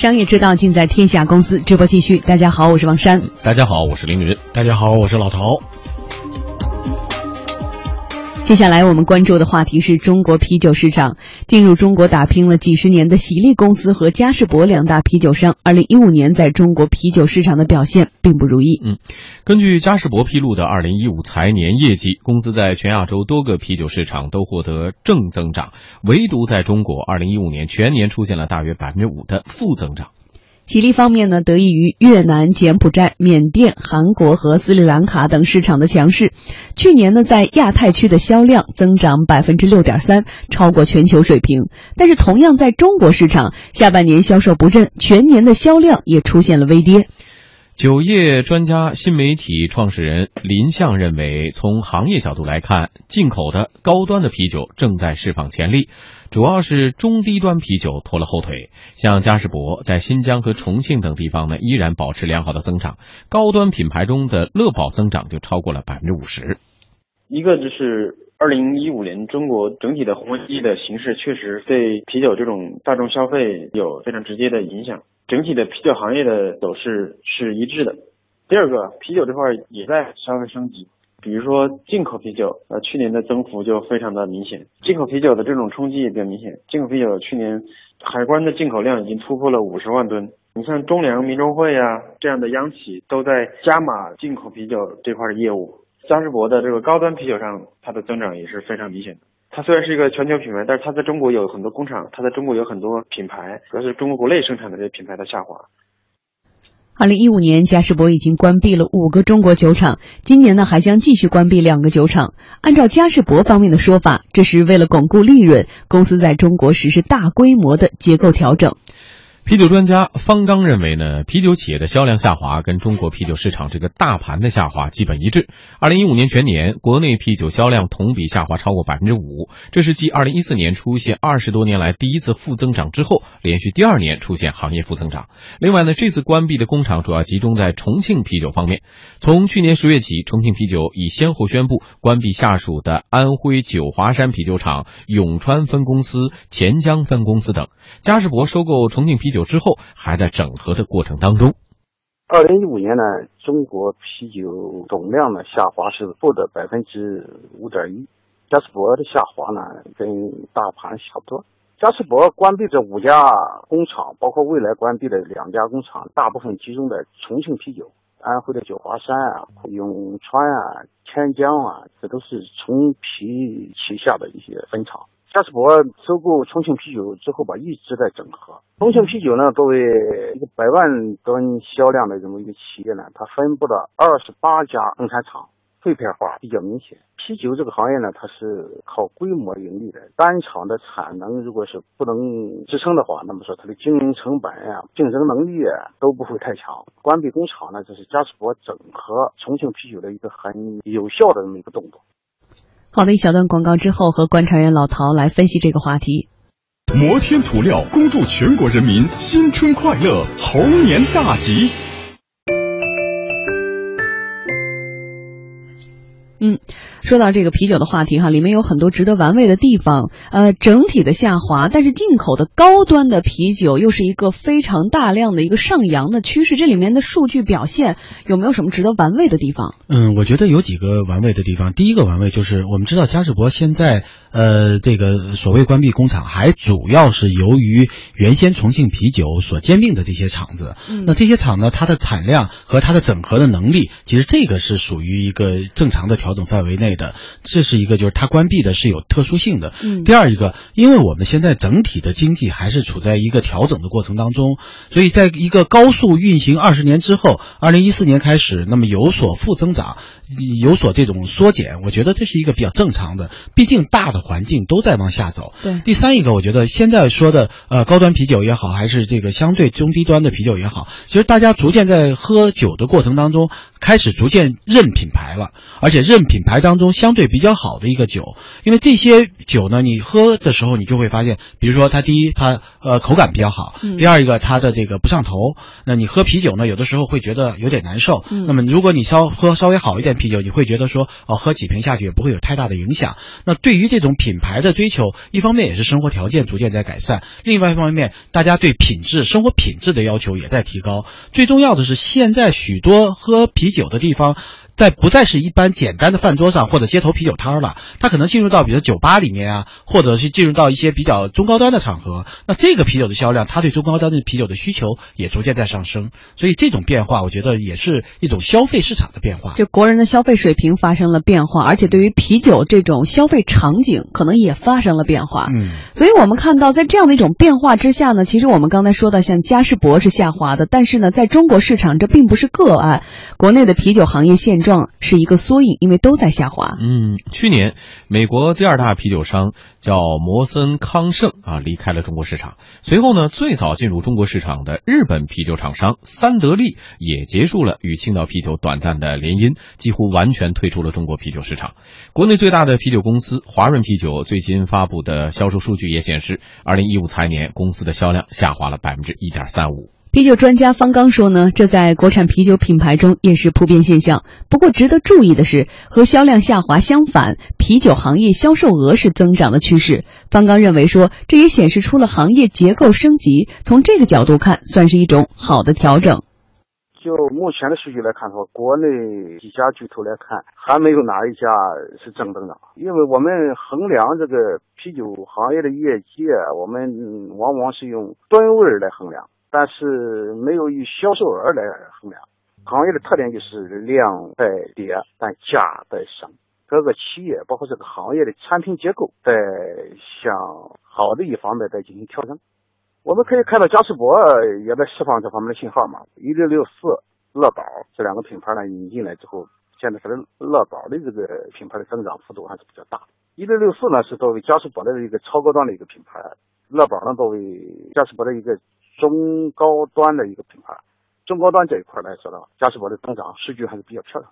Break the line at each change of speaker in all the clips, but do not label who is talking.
商业之道尽在天下公司，直播继续。大家好，我是王珊。
大家好，我是凌云。
大家好，我是老陶。
接下来我们关注的话题是中国啤酒市场。进入中国打拼了几十年的喜力公司和嘉士伯两大啤酒商，二零一五年在中国啤酒市场的表现并不如意。
嗯，根据嘉士伯披露的二零一五财年业绩，公司在全亚洲多个啤酒市场都获得正增长，唯独在中国，二零一五年全年出现了大约百分之五的负增长。
吉利方面呢，得益于越南、柬埔寨、缅甸、韩国和斯里兰卡等市场的强势，去年呢在亚太区的销量增长百分之六点三，超过全球水平。但是同样在中国市场，下半年销售不振，全年的销量也出现了微跌。
酒业专家、新媒体创始人林向认为，从行业角度来看，进口的高端的啤酒正在释放潜力。主要是中低端啤酒拖了后腿，像嘉士伯在新疆和重庆等地方呢，依然保持良好的增长。高端品牌中的乐宝增长就超过了百分之五十。
一个就是二零一五年中国整体的宏观经济的形势确实对啤酒这种大众消费有非常直接的影响，整体的啤酒行业的走势是一致的。第二个，啤酒这块也在消费升级。比如说进口啤酒，呃，去年的增幅就非常的明显，进口啤酒的这种冲击也比较明显。进口啤酒去年海关的进口量已经突破了五十万吨。你像中粮、民众会啊这样的央企都在加码进口啤酒这块的业务。嘉士伯的这个高端啤酒上，它的增长也是非常明显的。它虽然是一个全球品牌，但是它在中国有很多工厂，它在中国有很多品牌，主要是中国国内生产的这些品牌的下滑。
二零一五年，嘉士伯已经关闭了五个中国酒厂，今年呢还将继续关闭两个酒厂。按照嘉士伯方面的说法，这是为了巩固利润，公司在中国实施大规模的结构调整。
啤酒专家方刚认为呢，啤酒企业的销量下滑跟中国啤酒市场这个大盘的下滑基本一致。二零一五年全年国内啤酒销量同比下滑超过百分之五，这是继二零一四年出现二十多年来第一次负增长之后，连续第二年出现行业负增长。另外呢，这次关闭的工厂主要集中在重庆啤酒方面。从去年十月起，重庆啤酒已先后宣布关闭下属的安徽九华山啤酒厂、永川分公司、钱江分公司等。嘉士伯收购重庆啤酒之后，还在整合的过程当中。
二零一五年呢，中国啤酒总量呢下滑是负的百分之五点一，嘉士伯的下滑呢跟大盘差不多。嘉士伯关闭这五家工厂，包括未来关闭的两家工厂，大部分集中在重庆啤酒、安徽的九华山啊、永川啊、千江啊，这都是重啤旗下的一些分厂。嘉士伯收购重庆啤酒之后吧，一直在整合。重庆啤酒呢，作为一个百万吨销量的这么一个企业呢，它分布了二十八家生产厂，碎片化比较明显。啤酒这个行业呢，它是靠规模盈利的，单厂的产能如果是不能支撑的话，那么说它的经营成本呀、竞争能力啊都不会太强。关闭工厂呢，这是嘉士伯整合重庆啤酒的一个很有效的这么一个动作。
好的，一小段广告之后，和观察员老陶来分析这个话题。
摩天涂料恭祝全国人民新春快乐，猴年大吉。
嗯。说到这个啤酒的话题哈，里面有很多值得玩味的地方。呃，整体的下滑，但是进口的高端的啤酒又是一个非常大量的一个上扬的趋势。这里面的数据表现有没有什么值得玩味的地方？
嗯，我觉得有几个玩味的地方。第一个玩味就是我们知道嘉士伯现在呃这个所谓关闭工厂，还主要是由于原先重庆啤酒所兼并的这些厂子。
嗯，
那这些厂呢，它的产量和它的整合的能力，其实这个是属于一个正常的调整范围内。的，这是一个，就是它关闭的是有特殊性的。
嗯，
第二一个，因为我们现在整体的经济还是处在一个调整的过程当中，所以在一个高速运行二十年之后，二零一四年开始，那么有所负增长。有所这种缩减，我觉得这是一个比较正常的，毕竟大的环境都在往下走。
对，
第三一个，我觉得现在说的呃高端啤酒也好，还是这个相对中低端的啤酒也好，其实大家逐渐在喝酒的过程当中，开始逐渐认品牌了，而且认品牌当中中相对比较好的一个酒，因为这些酒呢，你喝的时候你就会发现，比如说它第一它呃口感比较好，第二一个它的这个不上头。那你喝啤酒呢，有的时候会觉得有点难受。那么如果你稍喝稍微好一点啤酒，你会觉得说哦喝几瓶下去也不会有太大的影响。那对于这种品牌的追求，一方面也是生活条件逐渐在改善，另外一方面大家对品质生活品质的要求也在提高。最重要的是，现在许多喝啤酒的地方。在不再是一般简单的饭桌上或者街头啤酒摊了，它可能进入到比如酒吧里面啊，或者是进入到一些比较中高端的场合。那这个啤酒的销量，它对中高端的啤酒的需求也逐渐在上升。所以这种变化，我觉得也是一种消费市场的变化。
就国人的消费水平发生了变化，而且对于啤酒这种消费场景，可能也发生了变化。
嗯，
所以我们看到，在这样的一种变化之下呢，其实我们刚才说的像嘉士伯是下滑的，但是呢，在中国市场这并不是个案，国内的啤酒行业现是一个。缩影，因为都在下滑。
嗯，去年美国第二大啤酒商叫摩森康盛啊离开了中国市场。随后呢，最早进入中国市场的日本啤酒厂商三得利也结束了与青岛啤酒短暂的联姻，几乎完全退出了中国啤酒市场。国内最大的啤酒公司华润啤酒最新发布的销售数据也显示，二零一五财年公司的销量下滑了百分之一点三五。
啤酒专家方刚说呢，这在国产啤酒品牌中也是普遍现象。不过，值得注意的是，和销量下滑相反，啤酒行业销售额是增长的趋势。方刚认为说，这也显示出了行业结构升级。从这个角度看，算是一种好的调整。
就目前的数据来看的话，国内几家巨头来看，还没有哪一家是正增长。因为我们衡量这个啤酒行业的业绩，我们往往是用吨位来衡量。但是没有以销售额来衡量，行业的特点就是量在跌，但价在升。各个企业包括这个行业的产品结构在向好的一方面在进行调整。我们可以看到嘉士伯也在释放这方面的信号嘛。一六六四、乐宝这两个品牌呢引进来之后，现在它的乐宝的这个品牌的增长幅度还是比较大。一六六四呢是作为嘉士伯的一个超高端的一个品牌，乐宝呢作为嘉士伯的一个。中高端的一个品牌，中高端这一块来说的话，嘉士伯的增长数据还是比较漂亮。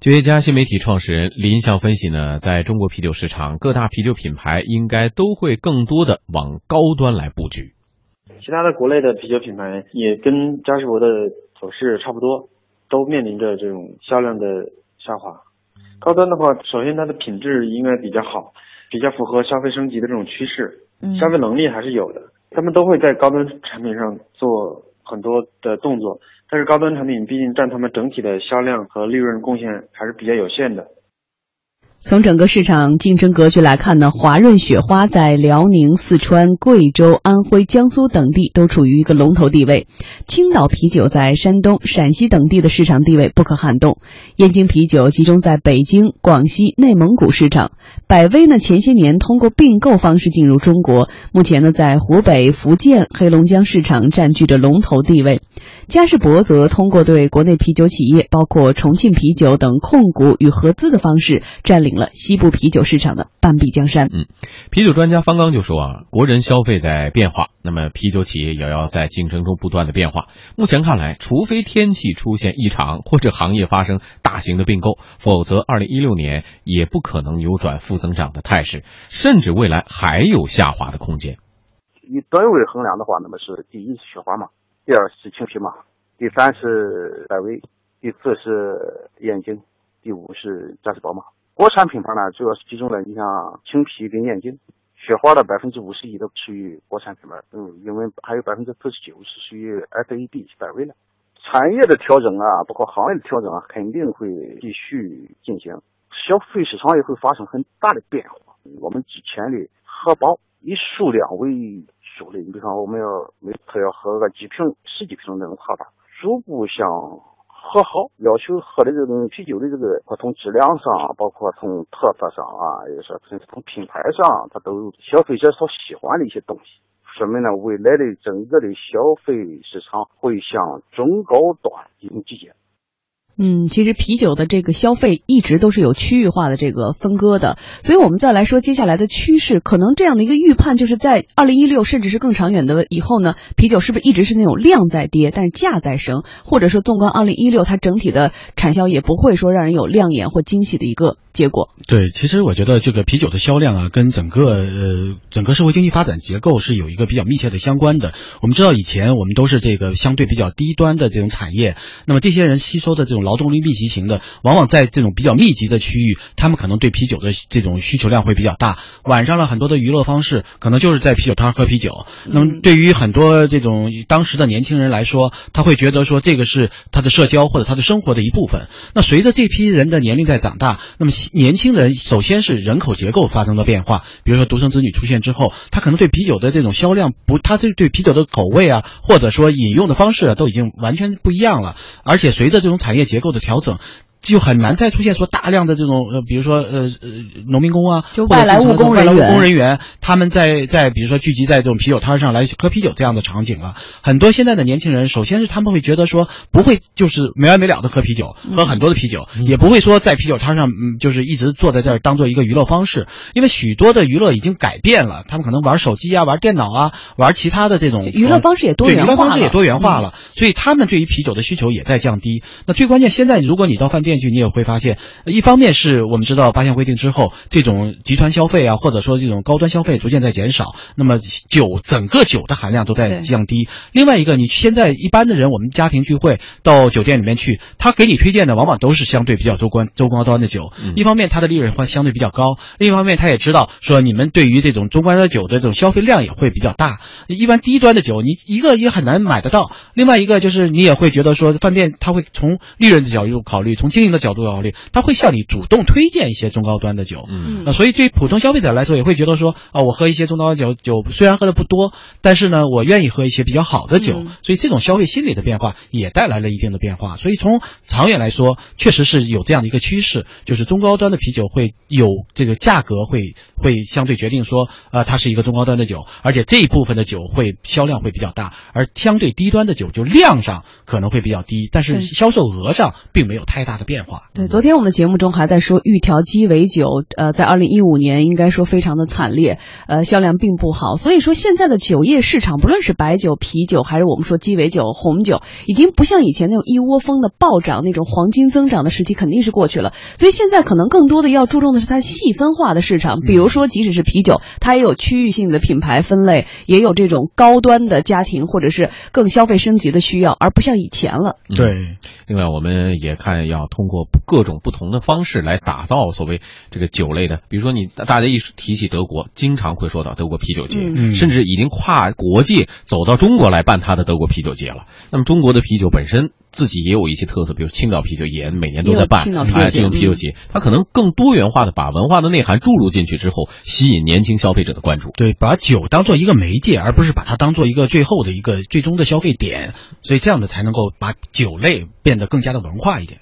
就业家新媒体创始人林向分析呢，在中国啤酒市场，各大啤酒品牌应该都会更多的往高端来布局。
其他的国内的啤酒品牌也跟嘉士伯的走势差不多，都面临着这种销量的下滑。高端的话，首先它的品质应该比较好，比较符合消费升级的这种趋势，消费能力还是有的。他们都会在高端产品上做很多的动作，但是高端产品毕竟占他们整体的销量和利润贡献还是比较有限的。
从整个市场竞争格局来看呢，华润雪花在辽宁、四川、贵州、安徽、江苏等地都处于一个龙头地位。青岛啤酒在山东、陕西等地的市场地位不可撼动。燕京啤酒集中在北京、广西、内蒙古市场。百威呢，前些年通过并购方式进入中国，目前呢在湖北、福建、黑龙江市场占据着龙头地位。嘉士伯则通过对国内啤酒企业，包括重庆啤酒等控股与合资的方式，占领了西部啤酒市场的半壁江山。
嗯，啤酒专家方刚就说啊，国人消费在变化，那么啤酒企业也要在竞争中不断的变化。目前看来，除非天气出现异常或者行业发生大型的并购，否则二零一六年也不可能扭转负增长的态势，甚至未来还有下滑的空间。
以吨位衡量的话，那么是第一是雪花嘛。第二是青皮嘛，第三是百威，第四是燕京，第五是嘉士宝马。国产品牌呢，主要是集中在你像青啤跟燕京，雪花的百分之五十一都属于国产品牌，嗯，因为还有百分之四十九是属于 FAB 百威的。产业的调整啊，包括行业的调整啊，肯定会继续进行，消费市场也会发生很大的变化。我们之前的荷包以数量为。酒类，你比方我们要每次要喝个几瓶、十几瓶那种喝法，逐步向喝好，要求喝的这种啤酒的这个，它从质量上，包括从特色上啊，也是从从品牌上，它都有消费者所喜欢的一些东西。说明呢，未来的整个的消费市场会向中高端进行集结。
嗯，其实啤酒的这个消费一直都是有区域化的这个分割的，所以我们再来说接下来的趋势，可能这样的一个预判就是在二零一六甚至是更长远的以后呢，啤酒是不是一直是那种量在跌，但是价在升，或者说纵观二零一六，它整体的产销也不会说让人有亮眼或惊喜的一个结果。
对，其实我觉得这个啤酒的销量啊，跟整个呃整个社会经济发展结构是有一个比较密切的相关的。我们知道以前我们都是这个相对比较低端的这种产业，那么这些人吸收的这种劳动力密集型的，往往在这种比较密集的区域，他们可能对啤酒的这种需求量会比较大。晚上了很多的娱乐方式，可能就是在啤酒摊喝啤酒。那么对于很多这种当时的年轻人来说，他会觉得说这个是他的社交或者他的生活的一部分。那随着这批人的年龄在长大，那么年轻人首先是人口结构发生了变化，比如说独生子女出现之后，他可能对啤酒的这种销量不，他对对啤酒的口味啊，或者说饮用的方式啊，都已经完全不一样了。而且随着这种产业结构的调整。就很难再出现说大量的这种呃，比如说呃呃农民工啊，
就外来务工
人员，外来务工人员，他们在在比如说聚集在这种啤酒摊上来喝啤酒这样的场景了。很多现在的年轻人，首先是他们会觉得说不会就是没完没了的喝啤酒，喝很多的啤酒，也不会说在啤酒摊上嗯就是一直坐在这儿当做一个娱乐方式，因为许多的娱乐已经改变了，他们可能玩手机啊，玩电脑啊，玩其他的这种
娱乐方式也多元
化，娱乐方式也多元化了，所以他们对于啤酒的需求也在降低。那最关键，现在如果你到饭店去。你也会发现，一方面是我们知道八项规定之后，这种集团消费啊，或者说这种高端消费逐渐在减少，那么酒整个酒的含量都在降低。另外一个，你现在一般的人，我们家庭聚会到酒店里面去，他给你推荐的往往都是相对比较周关周高端的酒。一方面，它的利润会相对比较高；另一方面，他也知道说你们对于这种中关的酒的这种消费量也会比较大。一般低端的酒，你一个也很难买得到；另外一个就是你也会觉得说，饭店他会从利润的角度考虑，从经营。的角度考虑，他会向你主动推荐一些中高端的酒，嗯，所以对于普通消费者来说，也会觉得说，啊，我喝一些中高端酒，酒虽然喝的不多，但是呢，我愿意喝一些比较好的酒，所以这种消费心理的变化也带来了一定的变化。所以从长远来说，确实是有这样的一个趋势，就是中高端的啤酒会有这个价格会会相对决定说，呃，它是一个中高端的酒，而且这一部分的酒会销量会比较大，而相对低端的酒就量上可能会比较低，但是销售额上并没有太大的变化。
对，昨天我们的节目中还在说预调鸡尾酒，呃，在二零一五年应该说非常的惨烈，呃，销量并不好。所以说现在的酒业市场，不论是白酒、啤酒，还是我们说鸡尾酒、红酒，已经不像以前那种一窝蜂的暴涨，那种黄金增长的时期肯定是过去了。所以现在可能更多的要注重的是它细分化的市场，比如说即使是啤酒，它也有区域性的品牌分类，也有这种高端的家庭或者是更消费升级的需要，而不像以前了。
对，
另外我们也看要通过。各种不同的方式来打造所谓这个酒类的，比如说你大家一提起德国，经常会说到德国啤酒节，甚至已经跨国界走到中国来办他的德国啤酒节了。那么中国的啤酒本身自己也有一些特色，比如青岛啤酒也每年都在办
哎
这种啤酒节，它可能更多元化的把文化的内涵注入进去之后，吸引年轻消费者的关注。
对，把酒当做一个媒介，而不是把它当做一个最后的一个最终的消费点，所以这样的才能够把酒类变得更加的文化一点。